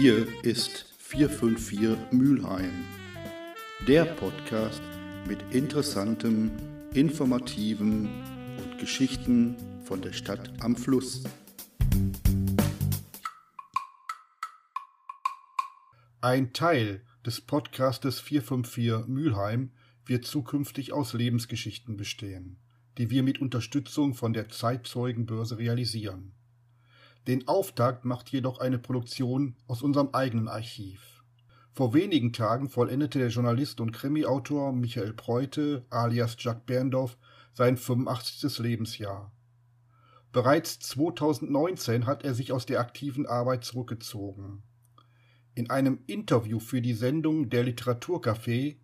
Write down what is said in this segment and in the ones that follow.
Hier ist 454 Mülheim, der Podcast mit interessantem, informativen und Geschichten von der Stadt am Fluss. Ein Teil des Podcastes 454 Mülheim wird zukünftig aus Lebensgeschichten bestehen, die wir mit Unterstützung von der Zeitzeugenbörse realisieren. Den Auftakt macht jedoch eine Produktion aus unserem eigenen Archiv. Vor wenigen Tagen vollendete der Journalist und Krimiautor Michael Preute alias Jack Berndorf sein 85. Lebensjahr. Bereits 2019 hat er sich aus der aktiven Arbeit zurückgezogen. In einem Interview für die Sendung Der Literaturcafé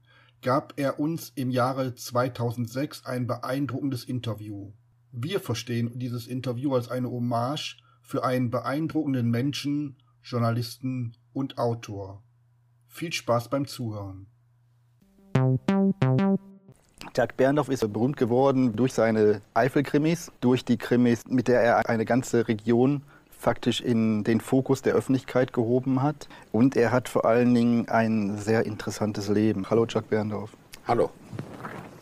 gab er uns im Jahre 2006 ein beeindruckendes Interview. Wir verstehen dieses Interview als eine Hommage für einen beeindruckenden Menschen, Journalisten und Autor. Viel Spaß beim Zuhören. Jack Berndorf ist berühmt geworden durch seine Eifelkrimis, durch die Krimis, mit der er eine ganze Region faktisch in den Fokus der Öffentlichkeit gehoben hat. Und er hat vor allen Dingen ein sehr interessantes Leben. Hallo Jack Berndorf. Hallo.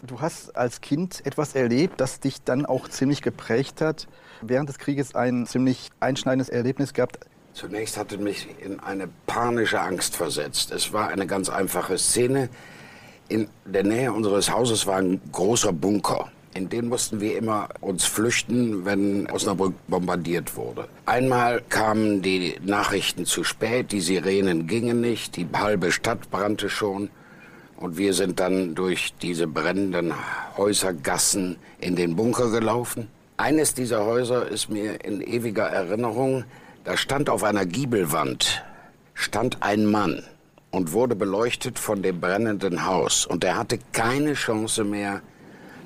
Du hast als Kind etwas erlebt, das dich dann auch ziemlich geprägt hat. Während des Krieges ein ziemlich einschneidendes Erlebnis gehabt. Zunächst hatte mich in eine panische Angst versetzt. Es war eine ganz einfache Szene. In der Nähe unseres Hauses war ein großer Bunker. In den mussten wir immer uns flüchten, wenn Osnabrück bombardiert wurde. Einmal kamen die Nachrichten zu spät, die Sirenen gingen nicht, die halbe Stadt brannte schon. Und wir sind dann durch diese brennenden Häusergassen in den Bunker gelaufen. Eines dieser Häuser ist mir in ewiger Erinnerung. Da stand auf einer Giebelwand, stand ein Mann und wurde beleuchtet von dem brennenden Haus. Und er hatte keine Chance mehr,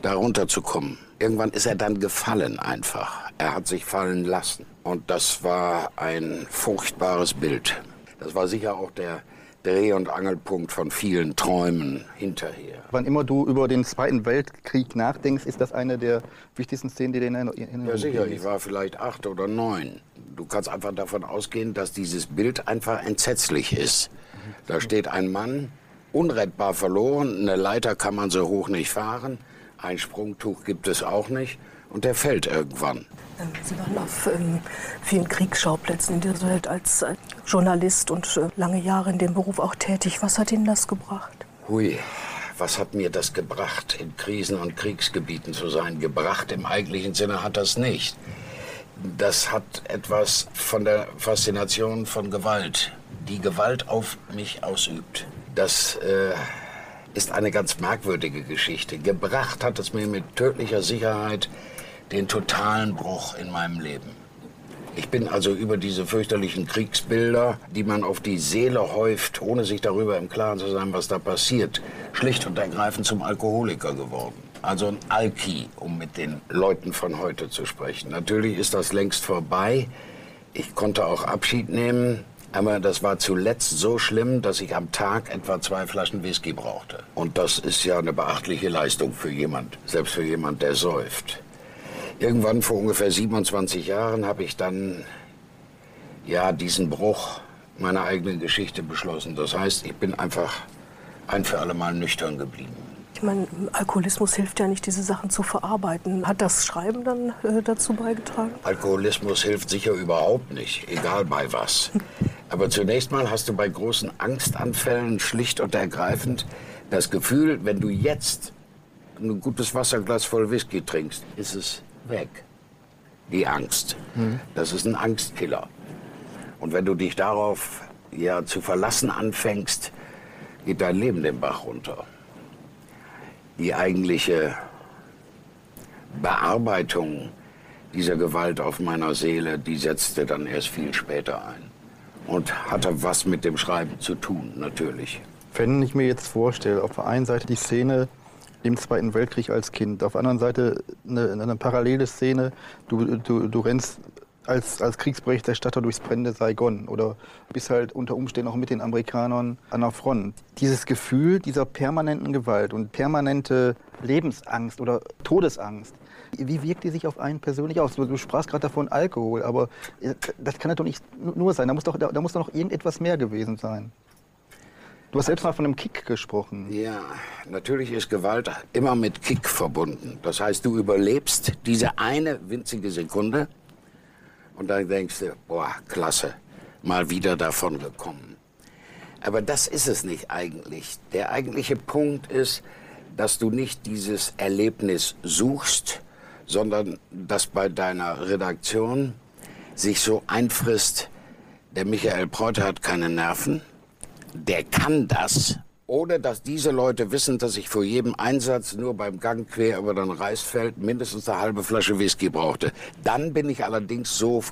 darunter zu kommen. Irgendwann ist er dann gefallen einfach. Er hat sich fallen lassen. Und das war ein furchtbares Bild. Das war sicher auch der Dreh- und Angelpunkt von vielen Träumen hinterher. Wann immer du über den Zweiten Weltkrieg nachdenkst, ist das eine der wichtigsten Szenen, die dir in Erinnerung Ja, sicher. Ich war vielleicht acht oder neun. Du kannst einfach davon ausgehen, dass dieses Bild einfach entsetzlich ist. Da steht ein Mann, unrettbar verloren. Eine Leiter kann man so hoch nicht fahren. Ein Sprungtuch gibt es auch nicht. Und der fällt irgendwann. Ähm, Sie waren auf ähm, vielen Kriegsschauplätzen in dieser Welt als äh, Journalist und äh, lange Jahre in dem Beruf auch tätig. Was hat Ihnen das gebracht? Hui, was hat mir das gebracht, in Krisen- und Kriegsgebieten zu sein? Gebracht im eigentlichen Sinne hat das nicht. Das hat etwas von der Faszination von Gewalt, die Gewalt auf mich ausübt. Das äh, ist eine ganz merkwürdige Geschichte. Gebracht hat es mir mit tödlicher Sicherheit den totalen Bruch in meinem Leben. Ich bin also über diese fürchterlichen Kriegsbilder, die man auf die Seele häuft, ohne sich darüber im Klaren zu sein, was da passiert, schlicht und ergreifend zum Alkoholiker geworden. Also ein Alki, um mit den Leuten von heute zu sprechen. Natürlich ist das längst vorbei. Ich konnte auch Abschied nehmen, aber das war zuletzt so schlimm, dass ich am Tag etwa zwei Flaschen Whisky brauchte. Und das ist ja eine beachtliche Leistung für jemand, selbst für jemand, der säuft. Irgendwann vor ungefähr 27 Jahren habe ich dann ja diesen Bruch meiner eigenen Geschichte beschlossen. Das heißt, ich bin einfach ein für alle Mal nüchtern geblieben. Ich meine, Alkoholismus hilft ja nicht, diese Sachen zu verarbeiten. Hat das Schreiben dann äh, dazu beigetragen? Alkoholismus hilft sicher überhaupt nicht, egal bei was. Aber zunächst mal hast du bei großen Angstanfällen schlicht und ergreifend das Gefühl, wenn du jetzt ein gutes Wasserglas voll Whisky trinkst, ist es weg. Die Angst. Das ist ein Angstkiller. Und wenn du dich darauf ja zu verlassen anfängst, geht dein Leben den Bach runter. Die eigentliche Bearbeitung dieser Gewalt auf meiner Seele, die setzte dann erst viel später ein. Und hatte was mit dem Schreiben zu tun, natürlich. Wenn ich mir jetzt vorstelle, auf der einen Seite die Szene im Zweiten Weltkrieg als Kind, auf der anderen Seite eine, eine parallele Szene, du, du, du rennst als, als Kriegsberichterstatter durchs brennende Saigon oder bist halt unter Umständen auch mit den Amerikanern an der Front. Dieses Gefühl dieser permanenten Gewalt und permanente Lebensangst oder Todesangst, Wie wirkt die sich auf einen persönlich aus? Du sprachst gerade davon Alkohol, aber äh, das kann doch nicht nur sein. Da muss doch, da muss doch noch irgendetwas mehr gewesen sein. Du hast selbst mal von einem Kick gesprochen. Ja, natürlich ist Gewalt immer mit Kick verbunden. Das heißt, du überlebst diese eine winzige Sekunde und dann denkst du, boah, klasse, mal wieder davon gekommen. Aber das ist es nicht eigentlich. Der eigentliche Punkt ist, dass du nicht dieses Erlebnis suchst, sondern dass bei deiner Redaktion sich so einfrisst, der Michael Preuter hat keine Nerven, der kann das, ohne dass diese Leute wissen, dass ich vor jedem Einsatz nur beim Gang quer über den Reisfeld mindestens eine halbe Flasche Whisky brauchte. Dann bin ich allerdings so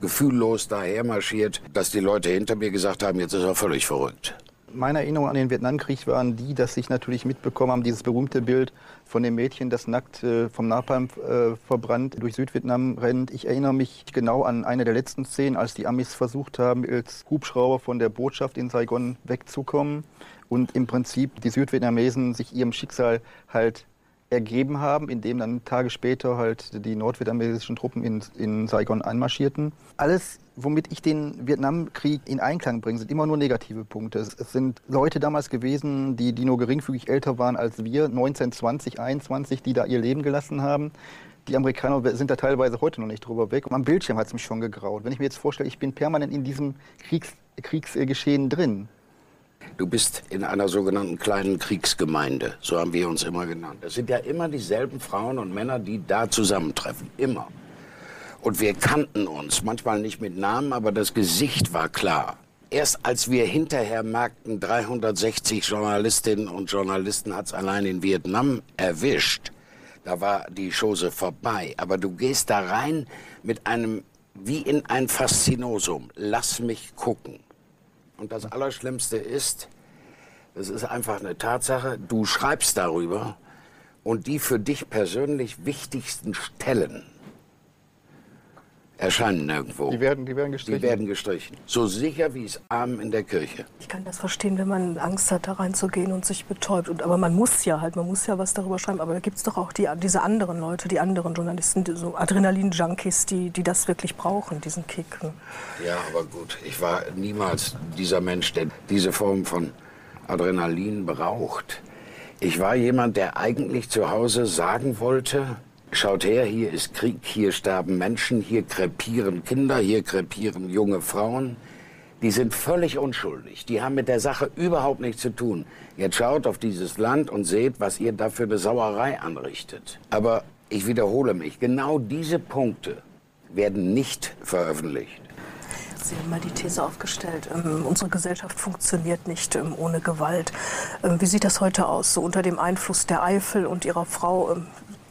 gefühllos daher marschiert, dass die Leute hinter mir gesagt haben, jetzt ist er völlig verrückt meine Erinnerungen an den Vietnamkrieg waren die, dass ich natürlich mitbekommen habe, dieses berühmte Bild von dem Mädchen, das nackt äh, vom Napalm äh, verbrannt durch Südvietnam rennt. Ich erinnere mich genau an eine der letzten Szenen, als die Amis versucht haben, als Hubschrauber von der Botschaft in Saigon wegzukommen und im Prinzip die Südvietnamesen sich ihrem Schicksal halt ergeben haben, indem dann Tage später halt die nordvietnamesischen Truppen in, in Saigon einmarschierten. Alles womit ich den Vietnamkrieg in Einklang bringe, sind immer nur negative Punkte. Es, es, sind Leute damals gewesen, die, die nur geringfügig älter waren als wir, 19, 20, 21, die da ihr Leben gelassen haben. Die Amerikaner sind da teilweise heute noch nicht drüber weg. Und am Bildschirm hat es mich schon gegraut. Wenn ich mir jetzt vorstelle, ich bin permanent in diesem Kriegs, Kriegsgeschehen drin. Du bist in einer sogenannten kleinen Kriegsgemeinde, so haben wir uns immer genannt. Es sind ja immer dieselben Frauen und Männer, die da zusammentreffen. Immer. Und wir kannten uns, manchmal nicht mit Namen, aber das Gesicht war klar. Erst als wir hinterher merkten, 360 Journalistinnen und Journalisten hat es allein in Vietnam erwischt, da war die Chose vorbei. Aber du gehst da rein mit einem, wie in ein Faszinosum. Lass mich gucken. Und das Allerschlimmste ist, das ist einfach eine Tatsache, du schreibst darüber und die für dich persönlich wichtigsten Stellen erscheinen nirgendwo. Die werden, die werden gestrichen? Die werden gestrichen. So sicher wie es Arm in der Kirche. Ich kann das verstehen, wenn man Angst hat, da reinzugehen und sich betäubt. Und, aber man muss ja halt, man muss ja was darüber schreiben. Aber da gibt es doch auch die, diese anderen Leute, die anderen Journalisten, die, so Adrenalin-Junkies, die, die das wirklich brauchen, diesen Kick. Ne? Ja, aber gut, ich war niemals dieser Mensch, der diese Form von Adrenalin braucht. Ich war jemand, der eigentlich zu Hause sagen wollte, Schaut her, hier ist Krieg, hier sterben Menschen, hier krepieren Kinder, hier krepieren junge Frauen. Die sind völlig unschuldig. Die haben mit der Sache überhaupt nichts zu tun. Jetzt schaut auf dieses Land und seht, was ihr da für eine Sauerei anrichtet. Aber ich wiederhole mich, genau diese Punkte werden nicht veröffentlicht. Sie haben mal die These aufgestellt, ähm, unsere Gesellschaft funktioniert nicht ähm, ohne Gewalt. Ähm, wie sieht das heute aus? So unter dem Einfluss der Eifel und Ihrer Frau, ähm,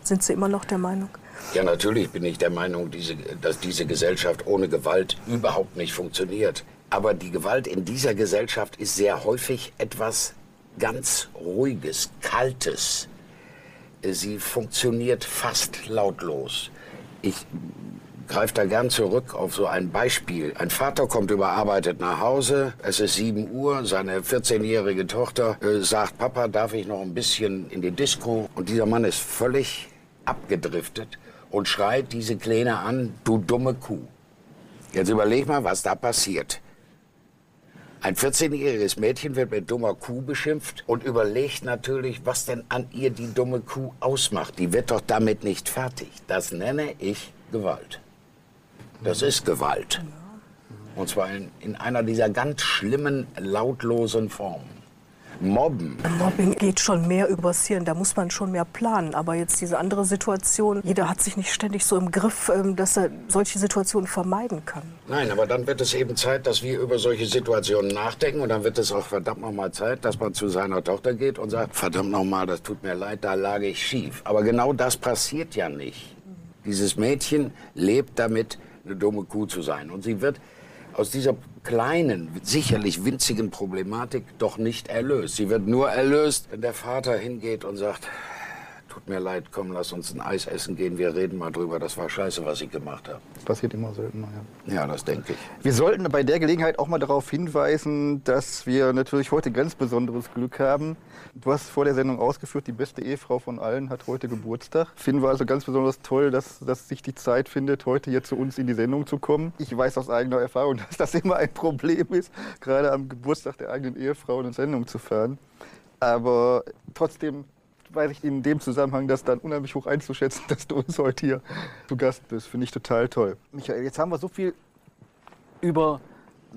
sind Sie immer noch der Meinung? Ja, natürlich bin ich der Meinung, diese, dass diese Gesellschaft ohne Gewalt überhaupt nicht funktioniert. Aber die Gewalt in dieser Gesellschaft ist sehr häufig etwas ganz Ruhiges, Kaltes. Sie funktioniert fast lautlos. Ich greife da gern zurück auf so ein Beispiel. Ein Vater kommt überarbeitet nach Hause, es ist 7 Uhr, seine 14-jährige Tochter äh, sagt, Papa, darf ich noch ein bisschen in die Disco? Und dieser Mann ist völlig abgedriftet und schreit diese Kleine an, du dumme Kuh. Jetzt überleg mal, was da passiert. Ein 14-jähriges Mädchen wird mit dummer Kuh beschimpft und überlegt natürlich, was denn an ihr die dumme Kuh ausmacht. Die wird doch damit nicht fertig. Das nenne ich Gewalt. Das ist Gewalt. Und zwar in, in einer dieser ganz schlimmen, lautlosen Formen. Mobben. Mobbing geht schon mehr übers Hirn, da muss man schon mehr planen. Aber jetzt diese andere Situation, jeder hat sich nicht ständig so im Griff, ähm, dass er solche Situationen vermeiden kann. Nein, aber dann wird es eben Zeit, dass wir über solche Situationen nachdenken. Und dann wird es auch verdammt nochmal Zeit, dass man zu seiner Tochter geht und sagt, verdammt nochmal, das tut mir leid, da lag ich schief. Aber genau das passiert ja nicht. Dieses Mädchen lebt damit, eine dumme Kuh zu sein. Und sie wird aus dieser kleinen, sicherlich winzigen Problematik doch nicht erlöst. Sie wird nur erlöst, wenn der Vater hingeht und sagt, tut mir leid, komm, lass uns ein Eis essen gehen, wir reden mal drüber, das war scheiße, was ich gemacht habe. Passiert immer seltener, ja. Ja, das denke ich. Wir sollten bei der Gelegenheit auch mal darauf hinweisen, dass wir natürlich heute ganz besonderes Glück haben. Du hast vor der Sendung ausgeführt, die beste Ehefrau von allen hat heute Geburtstag. Finden wir also ganz besonders toll, dass, dass sich die Zeit findet, heute hier zu uns in die Sendung zu kommen. Ich weiß aus eigener Erfahrung, dass das immer ein Problem ist, gerade am Geburtstag der eigenen Ehefrau eine Sendung zu fahren. Aber trotzdem weiß ich in dem Zusammenhang das dann unheimlich hoch einzuschätzen, dass du uns heute hier zu Gast bist. Finde ich total toll. Michael, jetzt haben wir so viel über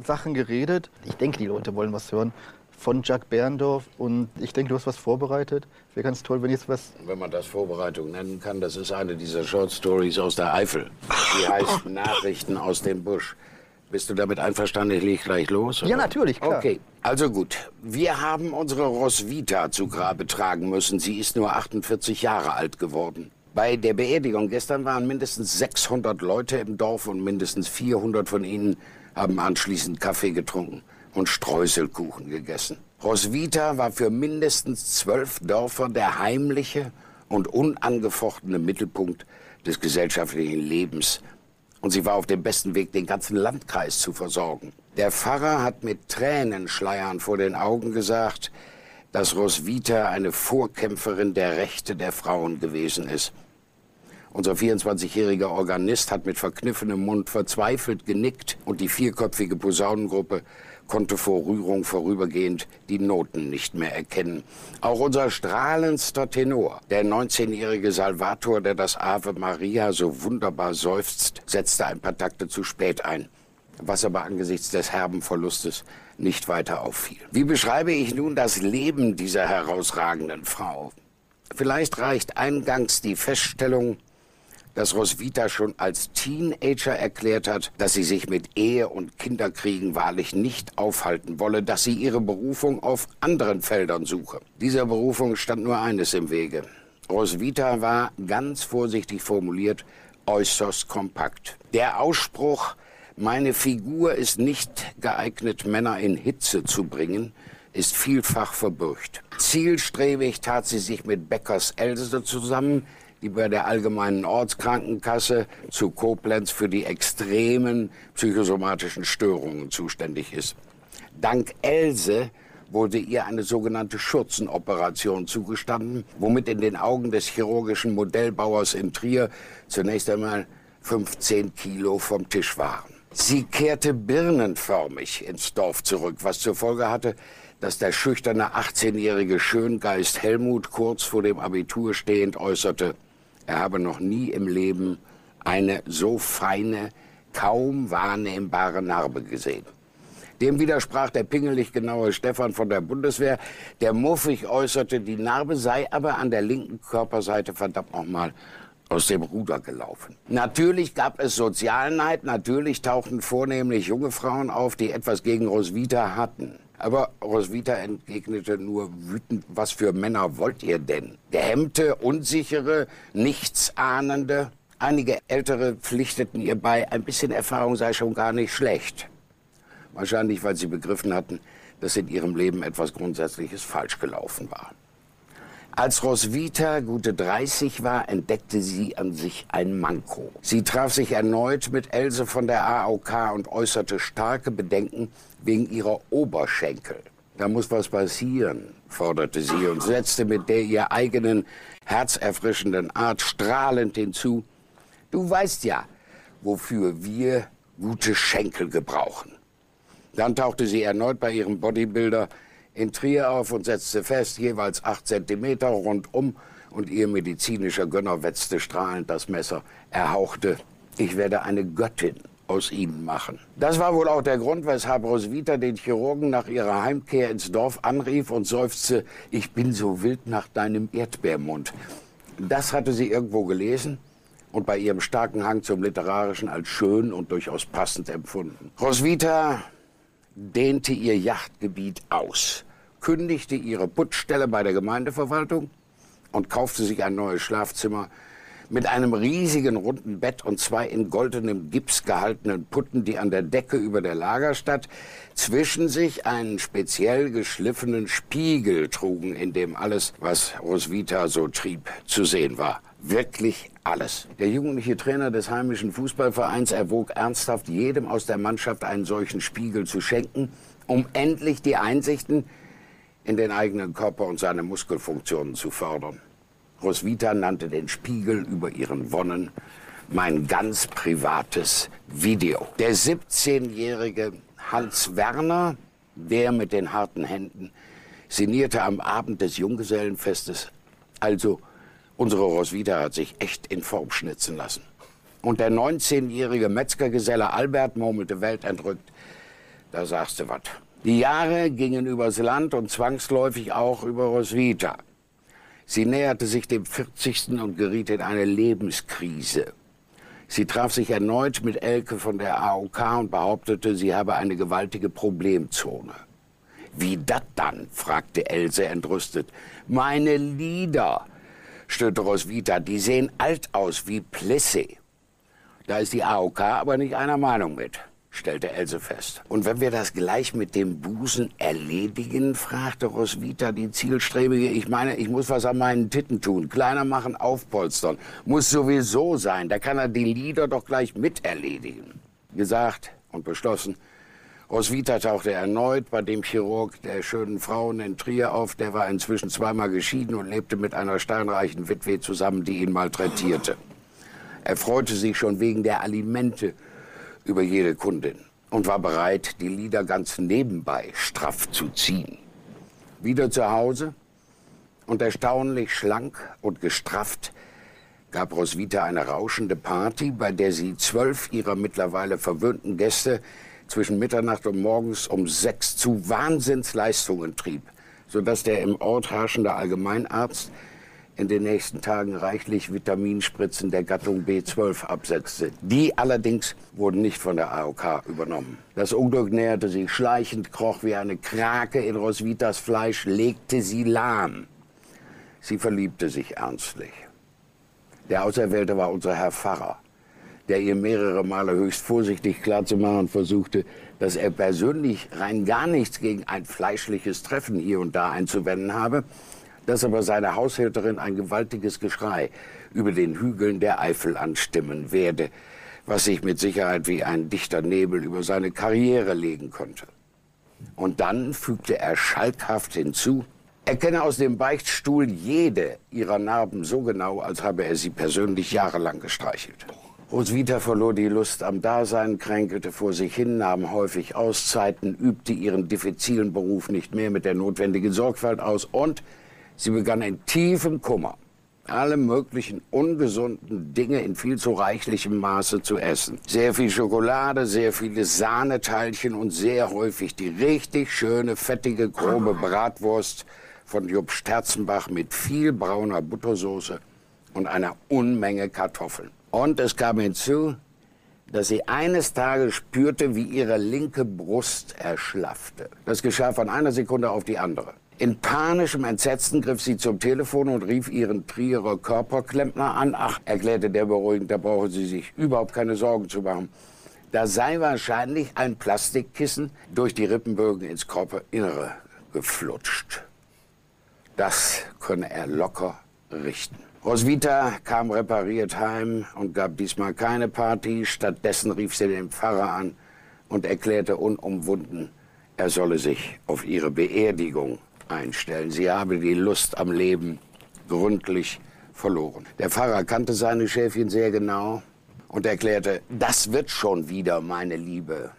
Sachen geredet. Ich denke, die Leute wollen was hören von Jack Berndorf und ich denke, du hast was vorbereitet. Wäre ganz toll, wenn jetzt was. Wenn man das Vorbereitung nennen kann, das ist eine dieser Short Stories aus der Eifel. Die heißt Nachrichten aus dem Busch. Bist du damit einverstanden? Ich leg gleich los? Oder? Ja, natürlich, klar. Okay, also gut. Wir haben unsere Roswitha zu Grabe tragen müssen. Sie ist nur 48 Jahre alt geworden. Bei der Beerdigung gestern waren mindestens 600 Leute im Dorf und mindestens 400 von ihnen haben anschließend Kaffee getrunken und Streuselkuchen gegessen. Roswitha war für mindestens zwölf Dörfer der heimliche und unangefochtene Mittelpunkt des gesellschaftlichen Lebens und sie war auf dem besten Weg, den ganzen Landkreis zu versorgen. Der Pfarrer hat mit Tränenschleiern vor den Augen gesagt, dass Roswitha eine Vorkämpferin der Rechte der Frauen gewesen ist. Unser 24-jähriger Organist hat mit verkniffenem Mund verzweifelt genickt und die vierköpfige Posaunengruppe konnte vor Rührung vorübergehend die Noten nicht mehr erkennen. Auch unser strahlendster Tenor, der 19-jährige Salvator, der das Ave Maria so wunderbar seufzt, setzte ein paar Takte zu spät ein, was aber angesichts des herben Verlustes nicht weiter auffiel. Wie beschreibe ich nun das Leben dieser herausragenden Frau? Vielleicht reicht eingangs die Feststellung, dass Roswitha schon als Teenager erklärt hat, dass sie sich mit Ehe und Kinderkriegen wahrlich nicht aufhalten wolle, dass sie ihre Berufung auf anderen Feldern suche. Dieser Berufung stand nur eines im Wege. Roswitha war, ganz vorsichtig formuliert, äußerst kompakt. Der Ausspruch, meine Figur ist nicht geeignet, Männer in Hitze zu bringen, ist vielfach verbürgt. Zielstrebig tat sie sich mit Beckers Else zusammen, die bei der Allgemeinen Ortskrankenkasse zu Koblenz für die extremen psychosomatischen Störungen zuständig ist. Dank Else wurde ihr eine sogenannte Schurzenoperation zugestanden, womit in den Augen des chirurgischen Modellbauers in Trier zunächst einmal 15 Kilo vom Tisch waren. Sie kehrte birnenförmig ins Dorf zurück, was zur Folge hatte, dass der schüchterne 18-jährige Schöngeist Helmut kurz vor dem Abitur stehend äußerte, er habe noch nie im Leben eine so feine, kaum wahrnehmbare Narbe gesehen. Dem widersprach der pingelig genaue Stefan von der Bundeswehr, der muffig äußerte, die Narbe sei aber an der linken Körperseite verdammt nochmal aus dem Ruder gelaufen. Natürlich gab es Sozialneid, natürlich tauchten vornehmlich junge Frauen auf, die etwas gegen Roswitha hatten. Aber Roswitha entgegnete nur wütend, was für Männer wollt ihr denn? Gehemmte, unsichere, nichtsahnende? Einige Ältere pflichteten ihr bei, ein bisschen Erfahrung sei schon gar nicht schlecht. Wahrscheinlich, weil sie begriffen hatten, dass in ihrem Leben etwas Grundsätzliches falsch gelaufen war. Als Roswitha gute 30 war, entdeckte sie an sich ein Manko. Sie traf sich erneut mit Else von der AOK und äußerte starke Bedenken wegen ihrer Oberschenkel. Da muss was passieren, forderte sie und setzte mit der ihr eigenen herzerfrischenden Art strahlend hinzu. Du weißt ja, wofür wir gute Schenkel gebrauchen. Dann tauchte sie erneut bei ihrem Bodybuilder in Trier auf und setzte fest, jeweils acht Zentimeter rundum, und ihr medizinischer Gönner wetzte strahlend das Messer. Er hauchte, ich werde eine Göttin aus ihnen machen. Das war wohl auch der Grund, weshalb Roswitha den Chirurgen nach ihrer Heimkehr ins Dorf anrief und seufzte, ich bin so wild nach deinem Erdbeermund. Das hatte sie irgendwo gelesen und bei ihrem starken Hang zum Literarischen als schön und durchaus passend empfunden. Roswitha dehnte ihr Yachtgebiet aus, kündigte ihre Putzstelle bei der Gemeindeverwaltung und kaufte sich ein neues Schlafzimmer mit einem riesigen runden Bett und zwei in goldenem Gips gehaltenen Putten, die an der Decke über der Lagerstatt zwischen sich einen speziell geschliffenen Spiegel trugen, in dem alles, was Roswitha so trieb, zu sehen war. Wirklich alles. Der jugendliche Trainer des heimischen Fußballvereins erwog ernsthaft, jedem aus der Mannschaft einen solchen Spiegel zu schenken, um endlich die Einsichten in den eigenen Körper und seine Muskelfunktionen zu fördern. Roswitha nannte den Spiegel über ihren Wonnen mein ganz privates Video. Der 17-jährige Hans Werner, der mit den harten Händen, sinnierte am Abend des Junggesellenfestes. Also, unsere Roswitha hat sich echt in Form schnitzen lassen. Und der 19-jährige Metzgergeselle Albert murmelte weltentrückt, da sagst du was. Die Jahre gingen übers Land und zwangsläufig auch über Roswitha. Sie näherte sich dem 40. und geriet in eine Lebenskrise. Sie traf sich erneut mit Elke von der AOK und behauptete, sie habe eine gewaltige Problemzone. Wie dat dann? fragte Else entrüstet. Meine Lieder, stöhnte Roswitha, die sehen alt aus wie Plessy. Da ist die AOK aber nicht einer Meinung mit stellte Else fest. Und wenn wir das gleich mit dem Busen erledigen, fragte Roswitha die Zielstrebige. Ich meine, ich muss was an meinen Titten tun. Kleiner machen, aufpolstern. Muss sowieso sein. Da kann er die Lieder doch gleich mit erledigen. Gesagt und beschlossen. Roswitha tauchte erneut bei dem Chirurg der schönen Frauen in Trier auf. Der war inzwischen zweimal geschieden und lebte mit einer steinreichen Witwe zusammen, die ihn malträtierte. Er freute sich schon wegen der Alimente über jede Kundin und war bereit, die Lieder ganz nebenbei straff zu ziehen. Wieder zu Hause und erstaunlich schlank und gestrafft gab Roswitha eine rauschende Party, bei der sie zwölf ihrer mittlerweile verwöhnten Gäste zwischen Mitternacht und morgens um sechs zu Wahnsinnsleistungen trieb, sodass der im Ort herrschende Allgemeinarzt in den nächsten Tagen reichlich Vitaminspritzen der Gattung B12 absetzte. Die allerdings wurden nicht von der AOK übernommen. Das Unglück näherte sich schleichend, kroch wie eine Krake in Roswitas Fleisch, legte sie lahm. Sie verliebte sich ernstlich. Der Auserwählte war unser Herr Pfarrer, der ihr mehrere Male höchst vorsichtig klarzumachen versuchte, dass er persönlich rein gar nichts gegen ein fleischliches Treffen hier und da einzuwenden habe, dass aber seine Haushälterin ein gewaltiges Geschrei über den Hügeln der Eifel anstimmen werde, was sich mit Sicherheit wie ein dichter Nebel über seine Karriere legen konnte. Und dann fügte er schalkhaft hinzu, er kenne aus dem Beichtstuhl jede ihrer Narben so genau, als habe er sie persönlich jahrelang gestreichelt. Roswitha verlor die Lust am Dasein, kränkelte vor sich hin, nahm häufig Auszeiten, übte ihren diffizilen Beruf nicht mehr mit der notwendigen Sorgfalt aus und Sie begann in tiefem Kummer, alle möglichen ungesunden Dinge in viel zu reichlichem Maße zu essen. Sehr viel Schokolade, sehr viele Sahneteilchen und sehr häufig die richtig schöne, fettige, grobe Bratwurst von Jupp Sterzenbach mit viel brauner Buttersoße und einer Unmenge Kartoffeln. Und es kam hinzu, dass sie eines Tages spürte, wie ihre linke Brust erschlaffte. Das geschah von einer Sekunde auf die andere. In panischem Entsetzen griff sie zum Telefon und rief ihren Trierer Körperklempner an. Ach, erklärte der beruhigend, da brauchen Sie sich überhaupt keine Sorgen zu machen. Da sei wahrscheinlich ein Plastikkissen durch die Rippenbögen ins Körperinnere geflutscht. Das könne er locker richten. Roswitha kam repariert heim und gab diesmal keine Party. Stattdessen rief sie den Pfarrer an und erklärte unumwunden, er solle sich auf ihre Beerdigung einstellen. Sie habe die Lust am Leben gründlich verloren. Der Pfarrer kannte seine Schäfchen sehr genau und erklärte, das wird schon wieder, meine Liebe.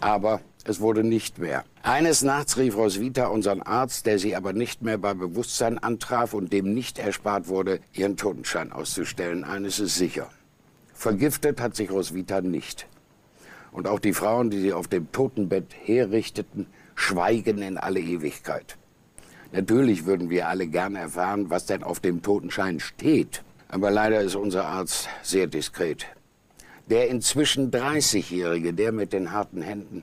Aber es wurde nicht mehr. Eines Nachts rief Roswitha unseren Arzt, der sie aber nicht mehr bei Bewusstsein antraf und dem nicht erspart wurde, ihren Totenschein auszustellen. Eines ist sicher. Vergiftet hat sich Roswitha nicht. Und auch die Frauen, die sie auf dem Totenbett herrichteten, schweigen in alle Ewigkeit. Natürlich würden wir alle gerne erfahren, was denn auf dem Totenschein steht. Aber leider ist unser Arzt sehr diskret. Der inzwischen 30-Jährige, der mit den harten Händen,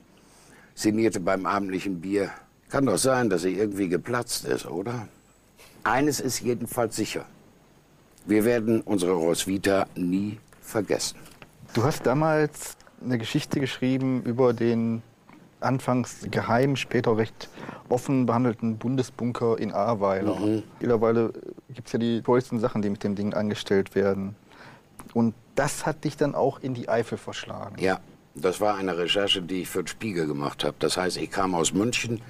sinnierte beim abendlichen Bier. Kann doch sein, dass er irgendwie geplatzt ist, oder? Eines ist jedenfalls sicher. Wir werden unsere Roswitha nie vergessen. Du hast damals eine Geschichte geschrieben über den anfangs geheim, später recht offen behandelten Bundesbunker in Ahrweiler. Mhm. Mittlerweile gibt es ja die tollsten Sachen, die mit dem Ding angestellt werden. Und das hat dich dann auch in die Eifel verschlagen. Ja, das war eine Recherche, die ich für den Spiegel gemacht habe. Das heißt, ich kam aus München,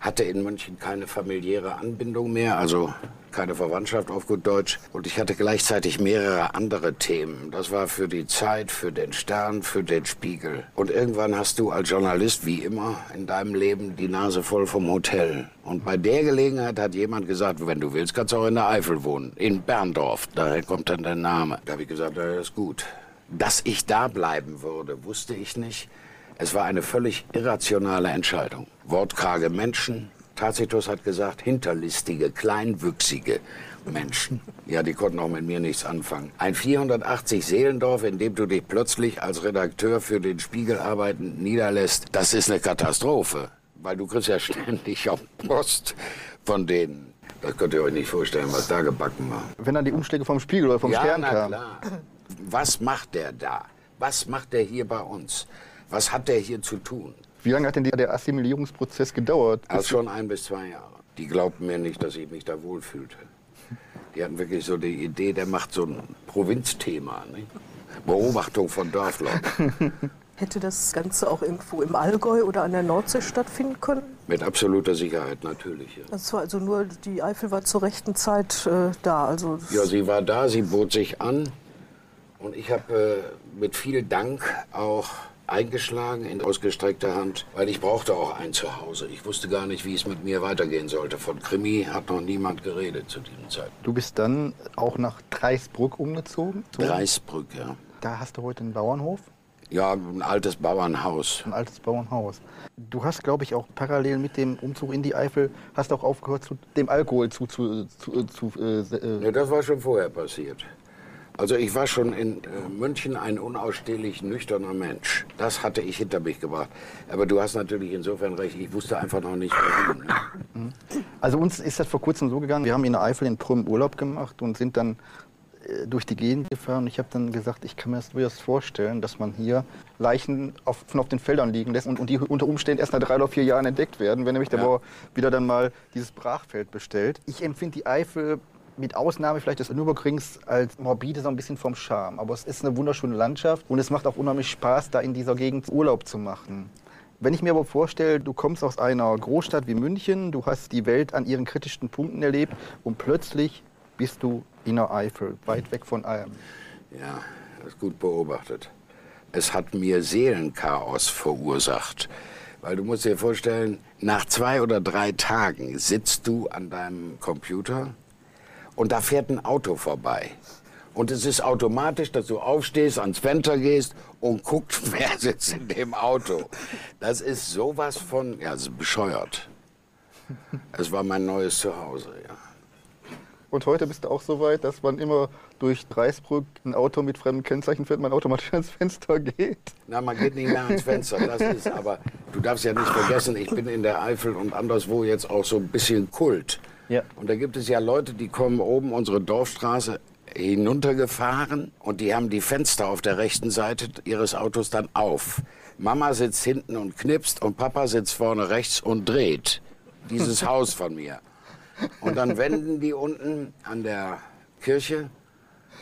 hatte in München keine familiäre Anbindung mehr, also keine Verwandtschaft auf gut Deutsch. Und ich hatte gleichzeitig mehrere andere Themen. Das war für die Zeit, für den Stern, für den Spiegel. Und irgendwann hast du als Journalist, wie immer in deinem Leben, die Nase voll vom Hotel. Und bei der Gelegenheit hat jemand gesagt, wenn du willst, kannst du auch in der Eifel wohnen. In Berndorf. Daher kommt dann der Name. Da habe ich gesagt, das ist gut. Dass ich da bleiben würde, wusste ich nicht. Es war eine völlig irrationale Entscheidung. Wortkarge Menschen. Tacitus hat gesagt, hinterlistige, kleinwüchsige Menschen. Ja, die konnten auch mit mir nichts anfangen. Ein 480 Seelendorf, in dem du dich plötzlich als Redakteur für den Spiegel arbeiten niederlässt, das ist eine Katastrophe. Weil du kriegst ja ständig auf Post von denen. Das könnt ihr euch nicht vorstellen, was da gebacken war. Wenn dann die Umschläge vom Spiegel oder vom ja, Stern kamen. Was macht der da? Was macht der hier bei uns? Was hat der hier zu tun? Wie lange hat denn der Assimilierungsprozess gedauert? Also schon ein bis zwei Jahre. Die glaubten mir nicht, dass ich mich da wohlfühlte. Die hatten wirklich so die Idee, der macht so ein Provinzthema. Nicht? Beobachtung von Dorfleuten. Hätte das Ganze auch irgendwo im Allgäu oder an der Nordsee stattfinden können? Mit absoluter Sicherheit natürlich. Ja. Das war also nur, die Eifel war zur rechten Zeit äh, da. Also ja, sie war da, sie bot sich an. Und ich habe äh, mit viel Dank auch eingeschlagen in ausgestreckter Hand, weil ich brauchte auch ein Zuhause. Ich wusste gar nicht, wie es mit mir weitergehen sollte. Von Krimi hat noch niemand geredet zu diesem Zeitpunkt. Du bist dann auch nach Dreisbrück umgezogen. Dreisbrück, ja. Da hast du heute einen Bauernhof, Ja, ein altes Bauernhaus. ein altes Bauernhaus. Du hast, glaube ich, auch parallel mit dem Umzug in die Eifel, hast auch aufgehört, zu dem Alkohol zu, zu, zu, zu äh, äh, Ja, das war schon vorher passiert. Also ich war schon in äh, München ein unausstehlich nüchterner Mensch. Das hatte ich hinter mich gebracht. Aber du hast natürlich insofern recht, ich wusste einfach noch nicht warum. Ne? Also uns ist das vor kurzem so gegangen, wir haben in der Eifel in Prüm Urlaub gemacht und sind dann äh, durch die Gegend gefahren. Und ich habe dann gesagt, ich kann mir das durchaus vorstellen, dass man hier Leichen auf, von auf den Feldern liegen lässt und, und die unter Umständen erst nach drei oder vier Jahren entdeckt werden, wenn nämlich der Ja. Bauer wieder dann mal dieses Brachfeld bestellt. Ich empfinde die Eifel mit Ausnahme vielleicht des Nürburgrings als morbide so ein bisschen vom Charme. Aber es ist eine wunderschöne Landschaft und es macht auch unheimlich Spaß, da in dieser Gegend Urlaub zu machen. Wenn ich mir aber vorstelle, du kommst aus einer Großstadt wie München, du hast die Welt an ihren kritischsten Punkten erlebt und plötzlich bist du in der Eifel, weit weg von allem. Ja, das ist gut beobachtet. Es hat mir Seelenchaos verursacht. Weil du musst dir vorstellen, nach zwei oder drei Tagen sitzt du an deinem Computer und da fährt ein Auto vorbei. Und es ist automatisch, dass du aufstehst, ans Fenster gehst und guckst, wer sitzt in dem Auto. Das ist sowas von, ja, es ist bescheuert. Es war mein neues Zuhause, ja. Und heute bist du auch so weit, dass man immer durch Dreisbrück ein Auto mit fremden Kennzeichen fährt, man automatisch ans Fenster geht. Na, man geht nicht mehr ans Fenster, das ist, aber du darfst ja nicht vergessen, ich bin in der Eifel und anderswo jetzt auch so ein bisschen Kult. Ja. Und da gibt es ja Leute, die kommen oben unsere Dorfstraße hinuntergefahren und die haben die Fenster auf der rechten Seite ihres Autos dann auf. Mama sitzt hinten und knipst und Papa sitzt vorne rechts und dreht dieses Haus von mir. Und dann wenden die unten an der Kirche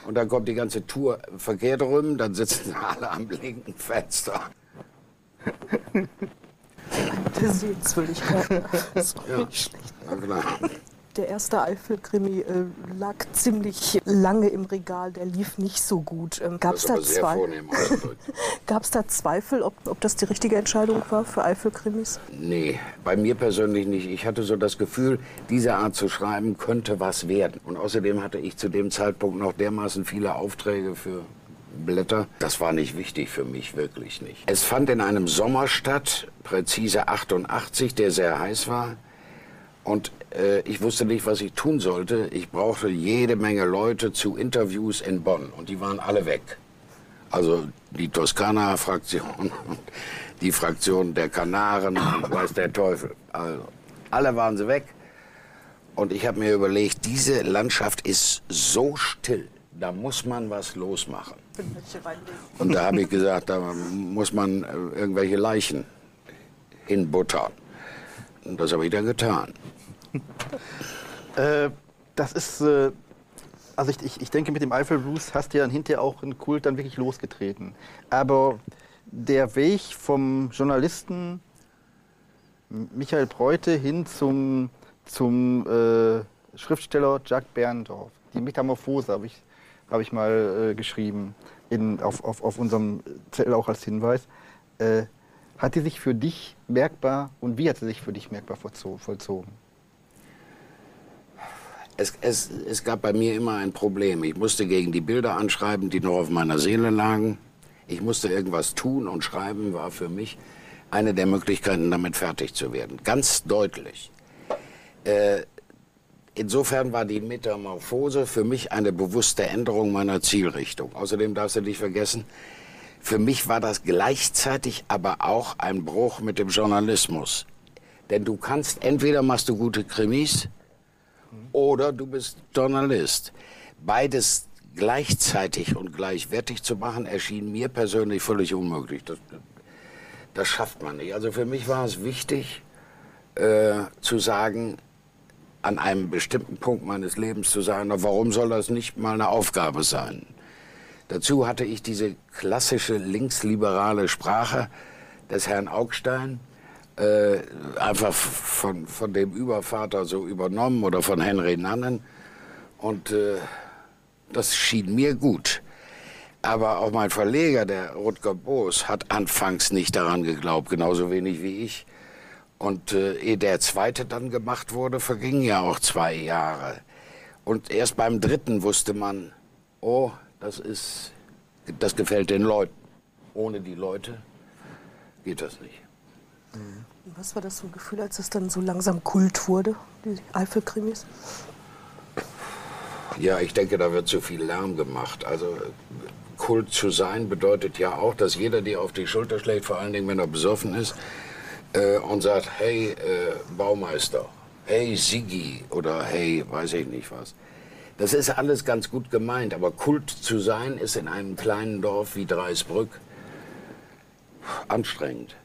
und dann kommt die ganze Tour verkehrt rum, dann sitzen alle am linken Fenster. der Sehenswürdigkeit. Das war Ja. nicht schlecht. Na klar. Der erste Eifel-Krimi äh, lag ziemlich lange im Regal, der lief nicht so gut. Ähm, Gab es da, da Zweifel, ob, ob das die richtige Entscheidung war für Eifel-Krimis? Nee, bei mir persönlich nicht. Ich hatte so das Gefühl, diese Art zu schreiben könnte was werden. Und außerdem hatte ich zu dem Zeitpunkt noch dermaßen viele Aufträge für Blätter. Das war nicht wichtig für mich, wirklich nicht. Es fand in einem Sommer statt, präzise 88, der sehr heiß war. Und ich wusste nicht, was ich tun sollte. Ich brauchte jede Menge Leute zu Interviews in Bonn. Und die waren alle weg. Also die Toskana-Fraktion die Fraktion der Kanaren weiß der Teufel. Also alle waren sie weg. Und ich habe mir überlegt, diese Landschaft ist so still, da muss man was losmachen. Und da habe ich gesagt, da muss man äh, irgendwelche Leichen hinbuttern. Und das habe ich dann getan. Äh, das ist, äh, also ich, ich, ich denke, mit dem Eiffel Blues hast du ja dann hinterher auch einen Kult dann wirklich losgetreten. Aber der Weg vom Journalisten Michael Breute hin zum, zum äh, Schriftsteller Jacques Berndorf, die Metamorphose habe ich, hab ich mal äh, geschrieben, in, auf, auf, auf unserem Zettel auch als Hinweis. Äh, hat die sich für dich merkbar und wie hat sie sich für dich merkbar vollzogen? Es, es, es gab bei mir immer ein Problem. Ich musste gegen die Bilder anschreiben, die noch auf meiner Seele lagen. Ich musste irgendwas tun und schreiben war für mich eine der Möglichkeiten, damit fertig zu werden. Ganz deutlich. Äh, insofern war die Metamorphose für mich eine bewusste Änderung meiner Zielrichtung. Außerdem darfst du nicht vergessen, für mich war das gleichzeitig aber auch ein Bruch mit dem Journalismus. Denn du kannst, entweder machst du gute Krimis oder du bist Journalist. Beides gleichzeitig und gleichwertig zu machen, erschien mir persönlich völlig unmöglich. Das, das schafft man nicht. Also für mich war es wichtig äh, zu sagen, an einem bestimmten Punkt meines Lebens zu sagen, na, warum soll das nicht mal eine Aufgabe sein? Dazu hatte ich diese klassische linksliberale Sprache des Herrn Augstein äh, einfach von, von dem Übervater so übernommen oder von Henry Nannen. Und äh, das schien mir gut. Aber auch mein Verleger, der Rutger Boos, hat anfangs nicht daran geglaubt, genauso wenig wie ich. Und äh, ehe der zweite dann gemacht wurde, vergingen ja auch zwei Jahre. Und erst beim dritten wusste man, oh, das ist, das gefällt den Leuten. Ohne die Leute geht das nicht. Was war das für ein Gefühl, als es dann so langsam Kult wurde, die Eifelkrimis? Ja, ich denke, da wird zu viel Lärm gemacht. Also Kult zu sein bedeutet ja auch, dass jeder dir auf die Schulter schlägt, vor allen Dingen, wenn er besoffen ist, äh, und sagt, hey äh, Baumeister, hey Sigi oder hey, weiß ich nicht was. Das ist alles ganz gut gemeint, aber Kult zu sein ist in einem kleinen Dorf wie Dreisbrück anstrengend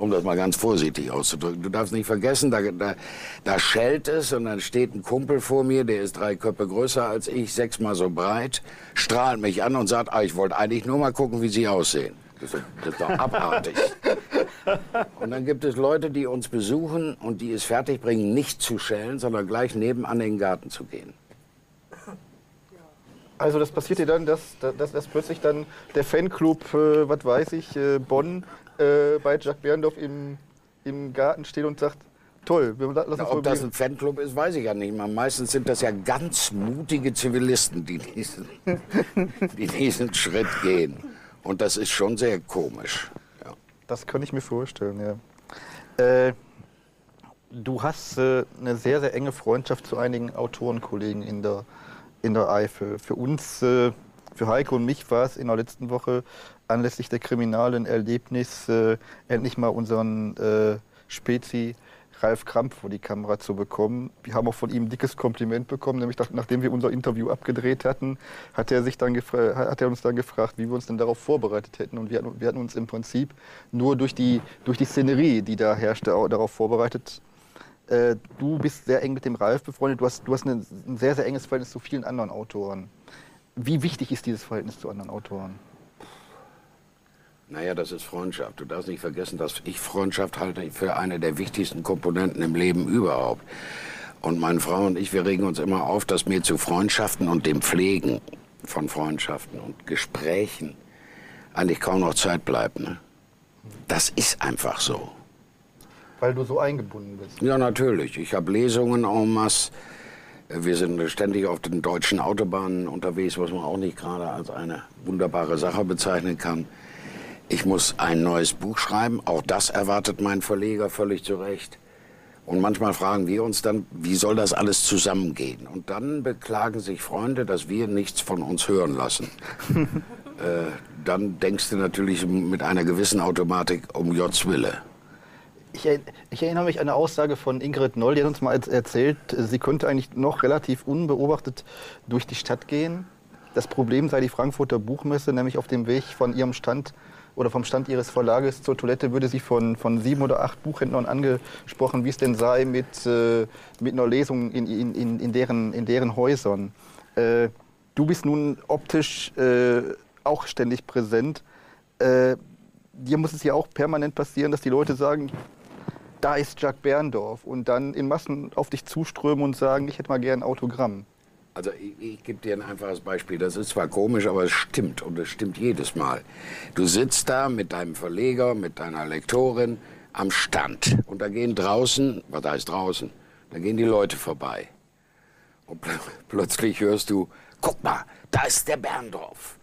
um das mal ganz vorsichtig auszudrücken. Du darfst nicht vergessen, da, da, da schellt es und dann steht ein Kumpel vor mir, der ist drei Köpfe größer als ich, sechsmal so breit, strahlt mich an und sagt, ah, ich wollte eigentlich nur mal gucken, wie Sie aussehen. Das ist, das ist doch abartig. und dann gibt es Leute, die uns besuchen und die es fertigbringen, nicht zu schellen, sondern gleich nebenan in den Garten zu gehen. Also das passiert dir dann, dass, dass, dass plötzlich dann der Fanclub, äh, was weiß ich, äh, Bonn äh, bei Jacques Berndorf im, im Garten steht und sagt, toll, wir lassen Na, Ob das ein Fanclub ist, weiß ich ja nicht mal. Meistens sind das ja ganz mutige Zivilisten, die diesen, die diesen Schritt gehen. Und das ist schon sehr komisch. Ja. Das kann ich mir vorstellen, ja. Äh, du hast äh, eine sehr, sehr enge Freundschaft zu einigen Autorenkollegen in der, in der Eifel. Für uns, äh, für Heiko und mich war es in der letzten Woche anlässlich der kriminalen Erlebnis äh, endlich mal unseren äh, Spezi Ralf Kramp vor die Kamera zu bekommen. Wir haben auch von ihm ein dickes Kompliment bekommen, nämlich nachdem wir unser Interview abgedreht hatten, hat er, sich dann hat er uns dann gefragt, wie wir uns denn darauf vorbereitet hätten. Und wir hatten, wir hatten uns im Prinzip nur durch die, durch die Szenerie, die da herrschte, darauf vorbereitet. Äh, du bist sehr eng mit dem Ralf befreundet, du hast, du hast ein sehr, sehr enges Verhältnis zu vielen anderen Autoren. Wie wichtig ist dieses Verhältnis zu anderen Autoren? Naja, das ist Freundschaft. Du darfst nicht vergessen, dass ich Freundschaft halte für eine der wichtigsten Komponenten im Leben überhaupt. Und meine Frau und ich, wir regen uns immer auf, dass mir zu Freundschaften und dem Pflegen von Freundschaften und Gesprächen eigentlich kaum noch Zeit bleibt. Ne? Das ist einfach so. Weil du so eingebunden bist. Ja, natürlich. Ich habe Lesungen en masse. Wir sind ständig auf den deutschen Autobahnen unterwegs, was man auch nicht gerade als eine wunderbare Sache bezeichnen kann. Ich muss ein neues Buch schreiben. Auch das erwartet mein Verleger völlig zu Recht. Und manchmal fragen wir uns dann, wie soll das alles zusammengehen? Und dann beklagen sich Freunde, dass wir nichts von uns hören lassen. äh, dann denkst du natürlich mit einer gewissen Automatik um Gottes Wille. Ich, ich, erinnere mich an eine Aussage von Ingrid Noll, die hat uns mal erzählt, sie könnte eigentlich noch relativ unbeobachtet durch die Stadt gehen. Das Problem sei die Frankfurter Buchmesse, nämlich auf dem Weg von ihrem Stand oder vom Stand ihres Verlages zur Toilette würde sie von, von sieben oder acht Buchhändlern angesprochen, wie es denn sei mit, äh, mit einer Lesung in, in, in, deren, in deren Häusern. Äh, du bist nun optisch äh, auch ständig präsent. Äh, dir muss es ja auch permanent passieren, dass die Leute sagen, da ist Jack Berndorf und dann in Massen auf dich zuströmen und sagen, ich hätte mal gern ein Autogramm. Also ich, ich gebe dir ein einfaches Beispiel. Das ist zwar komisch, aber es stimmt und es stimmt jedes Mal. Du sitzt da mit deinem Verleger, mit deiner Lektorin am Stand und da gehen draußen, was heißt draußen, da gehen die Leute vorbei. Und pl plötzlich hörst du, guck mal, da ist der Berndorf.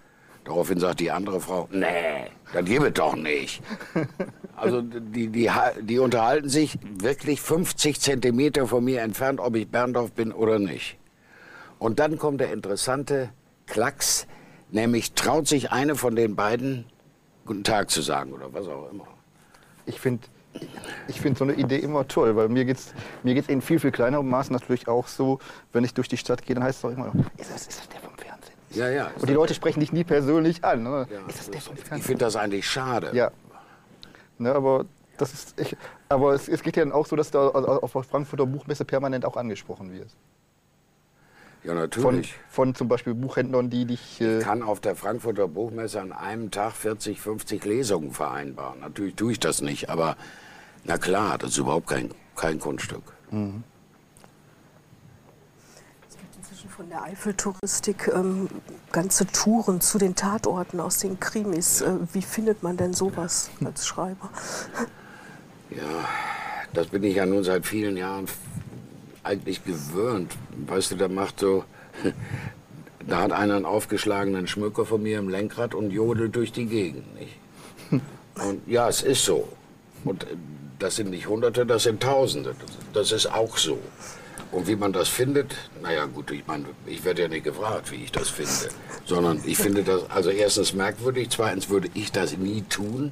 Daraufhin sagt die andere Frau, nee, das gibt es doch nicht. Also die, die, die unterhalten sich wirklich 50 Zentimeter von mir entfernt, ob ich Berndorf bin oder nicht. Und dann kommt der interessante Klacks, nämlich traut sich eine von den beiden Guten Tag zu sagen oder was auch immer. Ich finde ich find so eine Idee immer toll, weil mir geht es mir geht's in viel, viel kleinerem Maß natürlich auch so, wenn ich durch die Stadt gehe, dann heißt es doch immer, ist das, ist das der vom Fernsehen? Ja, ja. Und die Leute sprechen dich nie persönlich an. Ne? Ja, ist das der vom Fernsehen? Ich finde das eigentlich schade. Ja. Ne, aber das ist, ich, aber es, es, geht ja dann auch so, dass du auf der Frankfurter Buchmesse permanent auch angesprochen wirst. Ja, natürlich. Von, von zum Beispiel Buchhändlern, die dich. Äh ich kann auf der Frankfurter Buchmesse an einem Tag 40, 50 Lesungen vereinbaren. Natürlich tue ich das nicht, aber na klar, das ist überhaupt kein, kein Kunststück. Mhm. Es gibt inzwischen von der Eifeltouristik ähm, ganze Touren zu den Tatorten aus den Krimis. Ja. Äh, wie findet man denn sowas als Schreiber? Ja, das bin ich ja nun seit vielen Jahren eigentlich gewöhnt. Weißt du, der macht so. Da hat einer einen aufgeschlagenen Schmücker von mir im Lenkrad und jodelt durch die Gegend. Nicht? Und ja, es ist so. Und äh, das sind nicht Hunderte, das sind Tausende. Das ist auch so. Und wie man das findet, naja gut, ich meine, ich werde ja nicht gefragt, wie ich das finde. Sondern ich finde das, also erstens merkwürdig, zweitens würde ich das nie tun.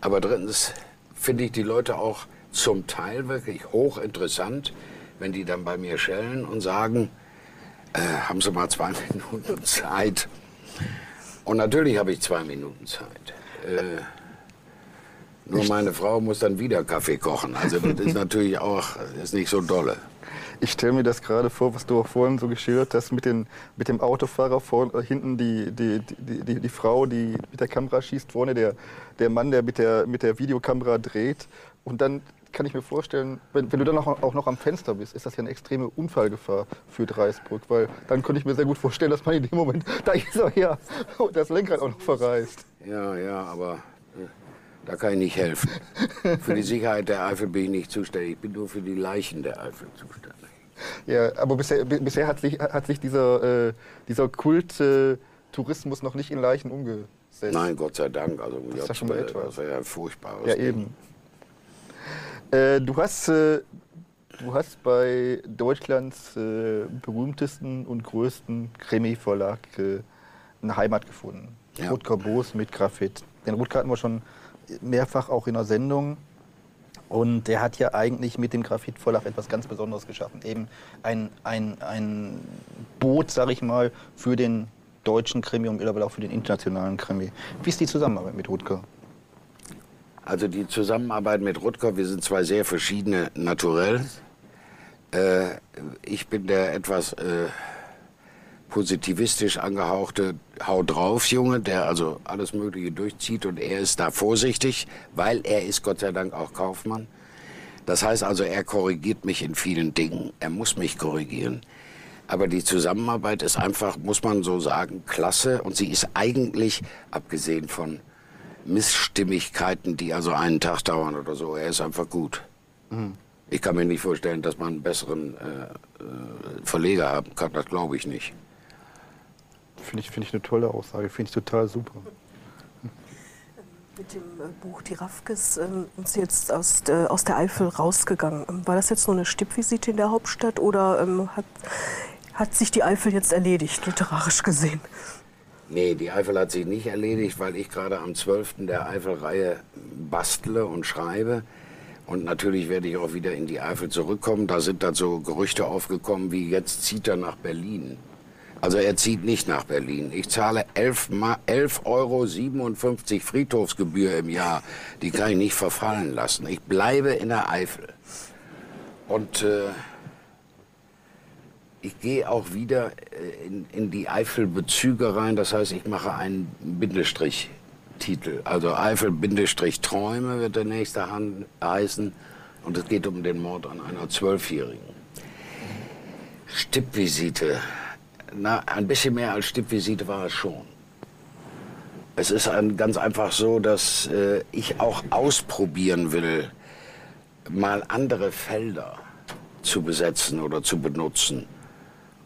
Aber drittens finde ich die Leute auch zum Teil wirklich hochinteressant wenn die dann bei mir schellen und sagen, äh, haben Sie mal zwei Minuten Zeit? Und natürlich habe ich zwei Minuten Zeit. Äh, nur meine Frau muss dann wieder Kaffee kochen. Also das ist natürlich auch ist nicht so dolle. Ich stelle mir das gerade vor, was du auch vorhin so geschildert hast, mit, den, mit dem Autofahrer vor, hinten die, die, die, die, die Frau, die mit der Kamera schießt, vorne der, der Mann, der mit der, mit der Videokamera dreht. Und dann kann ich mir vorstellen, wenn, wenn du dann auch, auch, noch am Fenster bist, ist das ja eine extreme Unfallgefahr für Dreisbrück, weil dann könnte ich mir sehr gut vorstellen, dass man in dem Moment, da ist er ja, das Lenkrad auch noch verreist. Ja, ja, aber äh, da kann ich nicht helfen. für die Sicherheit der Eifel bin ich nicht zuständig, ich bin nur für die Leichen der Eifel zuständig. Ja, aber bisher, bisher hat, sich, hat sich dieser, äh, dieser Kult äh, Tourismus noch nicht in Leichen umgesetzt. Nein, Gott sei Dank. Also, das ist ja schon mal etwas. Das wäre ja furchtbar. Ja, eben. Äh, du, hast, äh, du hast bei Deutschlands äh, berühmtesten und größten Krimi-Verlag äh, eine Heimat gefunden. Ja. Rutger Boos mit Graphit. Den Rutger hatten wir schon mehrfach auch in der Sendung. Und der hat ja eigentlich mit dem Graphit-Verlag etwas ganz Besonderes geschaffen. Eben ein, ein, ein Boot, sag ich mal, für den deutschen Krimi und mittlerweile auch für den internationalen Krimi. Wie ist die Zusammenarbeit mit Rutger? Also die Zusammenarbeit mit Rutger, wir sind zwei sehr verschiedene naturell. Äh, ich bin der etwas äh, positivistisch angehauchte Hau drauf Junge, der also alles Mögliche durchzieht und er ist da vorsichtig, weil er ist Gott sei Dank auch Kaufmann. Das heißt also, er korrigiert mich in vielen Dingen. Er muss mich korrigieren. Aber die Zusammenarbeit ist einfach, muss man so sagen, klasse. Und sie ist eigentlich, abgesehen von Missstimmigkeiten, die also einen Tag dauern oder so. Er ist einfach gut. Mhm. Ich kann mir nicht vorstellen, dass man einen besseren äh, äh, Verleger haben kann. Das glaube ich nicht. Finde ich, find ich eine tolle Aussage. Finde ich total super. Mit dem äh, Buch Die Raffkes ähm, sind jetzt aus, äh, aus der Eifel rausgegangen. Ähm, war das jetzt nur eine Stippvisite in der Hauptstadt oder ähm, hat, hat sich die Eifel jetzt erledigt, literarisch gesehen? Nee, die Eifel hat sich nicht erledigt, weil ich gerade am 12. der Eifelreihe bastle und schreibe. Und natürlich werde ich auch wieder in die Eifel zurückkommen. Da sind dann so Gerüchte aufgekommen, wie jetzt zieht er nach Berlin. Also er zieht nicht nach Berlin. Ich zahle 11, 11 Euro 57 Friedhofsgebühr im Jahr. Die kann ich nicht verfallen lassen. Ich bleibe in der Eifel. Und äh, ich gehe auch wieder äh, in, in die Eifelbezüge rein. Das heißt, ich mache einen Bindestrich-Titel. Also Eifel-Träume wird der nächste Hand heißen. Und es geht um den Mord an einer Zwölfjährigen. Stippvisite. Na, ein bisschen mehr als Stippvisite war es schon. Es ist ein, ganz einfach so, dass äh, ich auch ausprobieren will, mal andere Felder zu besetzen oder zu benutzen.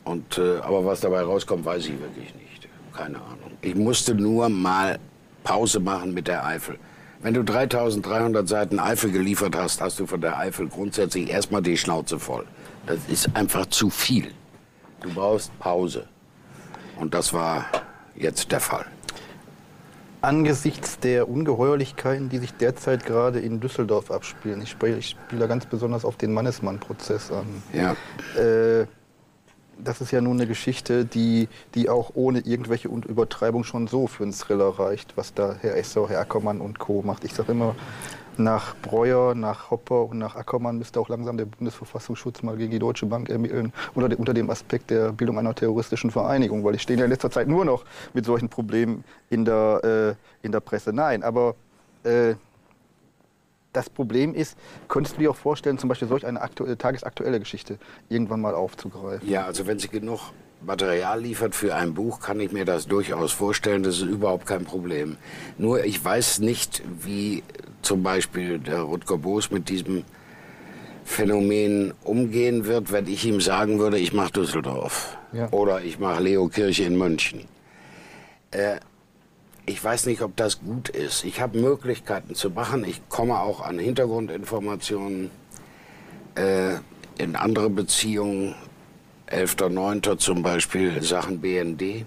Und, äh, aber was dabei rauskommt, weiß ich wirklich nicht. Keine Ahnung. Ich musste nur mal Pause machen mit der Eifel. Wenn du 3300 Seiten Eifel geliefert hast, hast du von der Eifel grundsätzlich erstmal die Schnauze voll. Das ist einfach zu viel. Du brauchst Pause. Und das war jetzt der Fall. Angesichts der Ungeheuerlichkeiten, die sich derzeit gerade in Düsseldorf abspielen, ich spiele, ich spiele da ganz besonders auf den Mannesmann-Prozess an. Ja. Äh, das ist ja nun eine Geschichte, die, die auch ohne irgendwelche Übertreibung schon so für einen Thriller reicht, was da Herr Esser, Herr Ackermann und Co. macht. Ich sage immer, nach Breuer, nach Hopper und nach Ackermann müsste auch langsam der Bundesverfassungsschutz mal gegen die Deutsche Bank ermitteln, unter, unter dem Aspekt der Bildung einer terroristischen Vereinigung, weil ich stehe ja in letzter Zeit nur noch mit solchen Problemen in der, äh, in der Presse. Nein, aber äh, das Problem ist, könntest du dir auch vorstellen, zum Beispiel solch eine tagesaktuelle Geschichte irgendwann mal aufzugreifen? Ja, also wenn sie genug Material liefert für ein Buch, kann ich mir das durchaus vorstellen. Das ist überhaupt kein Problem. Nur ich weiß nicht, wie zum Beispiel der Rutger Boos mit diesem Phänomen umgehen wird, wenn ich ihm sagen würde, ich mache Düsseldorf ja. oder ich mache Leo Kirche in München. Äh, ich weiß nicht, ob das gut ist. Ich habe Möglichkeiten zu machen. Ich komme auch an Hintergrundinformationen äh, in andere Beziehungen 11.09. zum Beispiel Sachen BND.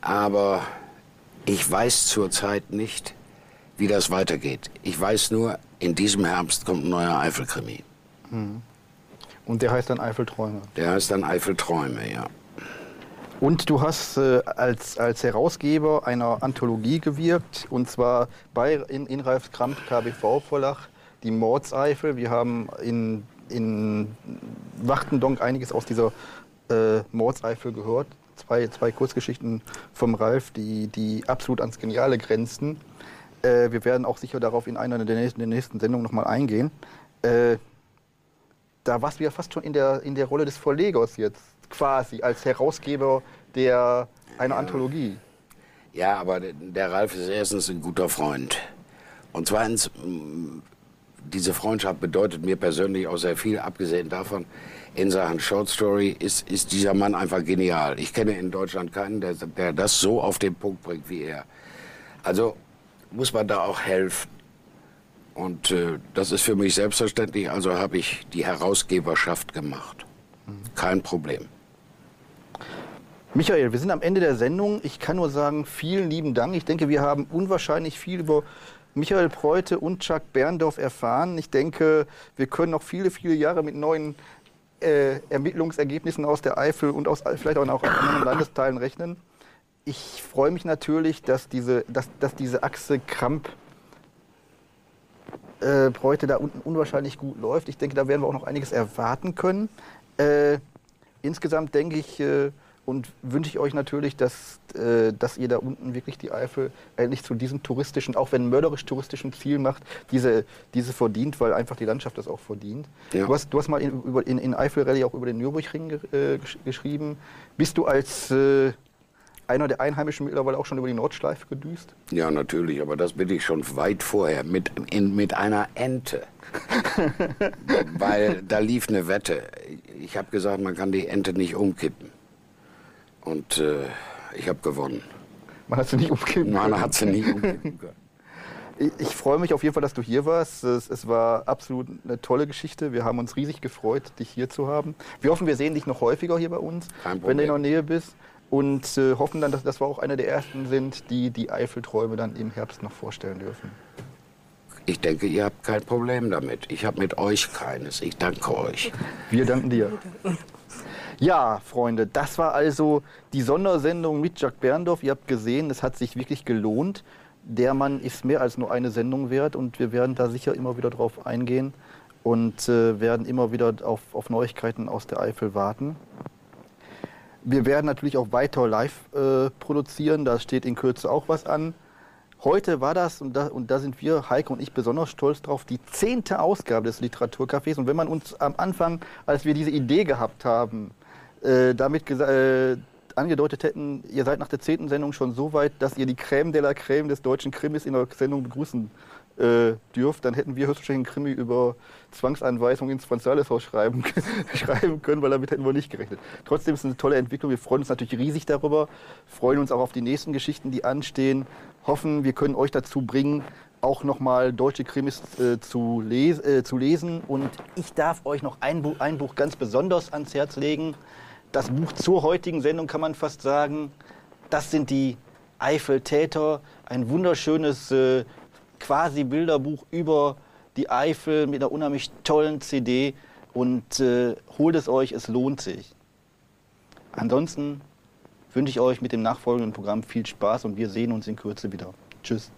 Aber ich weiß zurzeit nicht, wie das weitergeht. Ich weiß nur, in diesem Herbst kommt ein neuer Eifelkrimi. Mhm. Und der heißt dann Eifelträume? Der heißt dann Eifelträume, ja. Und du hast äh, als, als Herausgeber einer Anthologie gewirkt, und zwar bei in, in Ralf Kramp KBV Verlag, die Mordseifel. Wir haben in in Wachtendonk einiges aus dieser äh, Mordseifel gehört. Zwei, zwei Kurzgeschichten vom Ralf, die, die absolut ans Geniale grenzen. Äh, wir werden auch sicher darauf in einer der nächsten, der nächsten Sendungen nochmal eingehen. Äh, da warst du ja fast schon in der, in der Rolle des Verlegers jetzt, quasi, als Herausgeber der, einer Anthologie. Ja, aber der Ralf ist erstens ein guter Freund. Und zweitens diese Freundschaft bedeutet mir persönlich auch sehr viel, abgesehen davon, in Sachen Short Story ist, ist dieser Mann einfach genial. Ich kenne in Deutschland keinen, der, der das so auf den Punkt bringt wie er. Also muss man da auch helfen. Und äh, das ist für mich selbstverständlich, also habe ich die Herausgeberschaft gemacht. Kein Problem. Michael, wir sind am Ende der Sendung. Ich kann nur sagen, vielen lieben Dank. Ich denke, wir haben unwahrscheinlich viel über Michael Preute und Chuck Berndorf erfahren. Ich denke, wir können noch viele, viele Jahre mit neuen äh, Ermittlungsergebnissen aus der Eifel und aus vielleicht auch aus anderen Landesteilen rechnen. Ich freue mich natürlich, dass diese, dass, dass diese Achse Kramp äh, Preute da unten unwahrscheinlich gut läuft. Ich denke, da werden wir auch noch einiges erwarten können. Äh, insgesamt denke ich, äh, und wünsche ich euch natürlich, dass, äh, dass ihr da unten wirklich die Eifel endlich zu diesem touristischen, auch wenn mörderisch touristischen Ziel macht, diese, diese verdient, weil einfach die Landschaft das auch verdient. Ja. Du, hast, du hast mal in, über, in, in Eifel Rallye auch über den Nürburgring äh, geschrieben. Bist du als äh, einer der Einheimischen mittlerweile auch schon über die Nordschleife gedüst? Ja, natürlich, aber das bin ich schon weit vorher mit, in, mit einer Ente. Weil da lief eine Wette. Ich habe gesagt, man kann die Ente nicht umkippen. Und äh, ich habe gewonnen. Man hat sie nicht umkippen können. Man hat sie nicht umkippen können. Ich, ich freue mich auf jeden Fall, dass du hier warst. Es, es, war absolut eine tolle Geschichte. Wir haben uns riesig gefreut, dich hier zu haben. Wir hoffen, wir sehen dich noch häufiger hier bei uns, wenn du in der Nähe bist. Und äh, hoffen dann, dass, dass wir auch einer der Ersten sind, die die Eiffelträume dann im Herbst noch vorstellen dürfen. Ich denke, ihr habt kein Problem damit. Ich habe mit euch keines. Ich danke euch. Wir danken dir. Ja, Freunde, das war also die Sondersendung mit Jacques Berndorf. Ihr habt gesehen, es hat sich wirklich gelohnt. Der Mann ist mehr als nur eine Sendung wert und wir werden da sicher immer wieder drauf eingehen und äh, werden immer wieder auf, auf Neuigkeiten aus der Eifel warten. Wir werden natürlich auch weiter live äh, produzieren, da steht in Kürze auch was an. Heute war das, und da, und da sind wir, Heike und ich, besonders stolz drauf, die zehnte Ausgabe des Literaturcafés. Und wenn man uns am Anfang, als wir diese Idee gehabt haben, äh, damit äh, angedeutet hätten, ihr seid nach der zehnten Sendung schon so weit, dass ihr die Crème de la Crème des deutschen Krimis in der Sendung begrüßen äh, dürft, dann hätten wir höchstwahrscheinlich einen Krimi über Zwangsanweisung ins Franzalishaus schreiben, schreiben können, weil damit hätten wir nicht gerechnet. Trotzdem ist es eine tolle Entwicklung. Wir freuen uns natürlich riesig darüber, freuen uns auch auf die nächsten Geschichten, die anstehen, hoffen, wir können euch dazu bringen, auch nochmal deutsche Krimis äh, zu, les äh, zu, lesen. Und ich darf euch noch ein Buch, ein Buch ganz besonders ans Herz legen. Das Buch zur heutigen Sendung kann man fast sagen. Das sind die Eifeltäter. Ein wunderschönes äh, quasi Bilderbuch über die Eifel mit einer unheimlich tollen CD und äh, holt es euch, es lohnt sich. Ansonsten wünsche ich euch mit dem nachfolgenden Programm viel Spaß und wir sehen uns in Kürze wieder. Tschüss.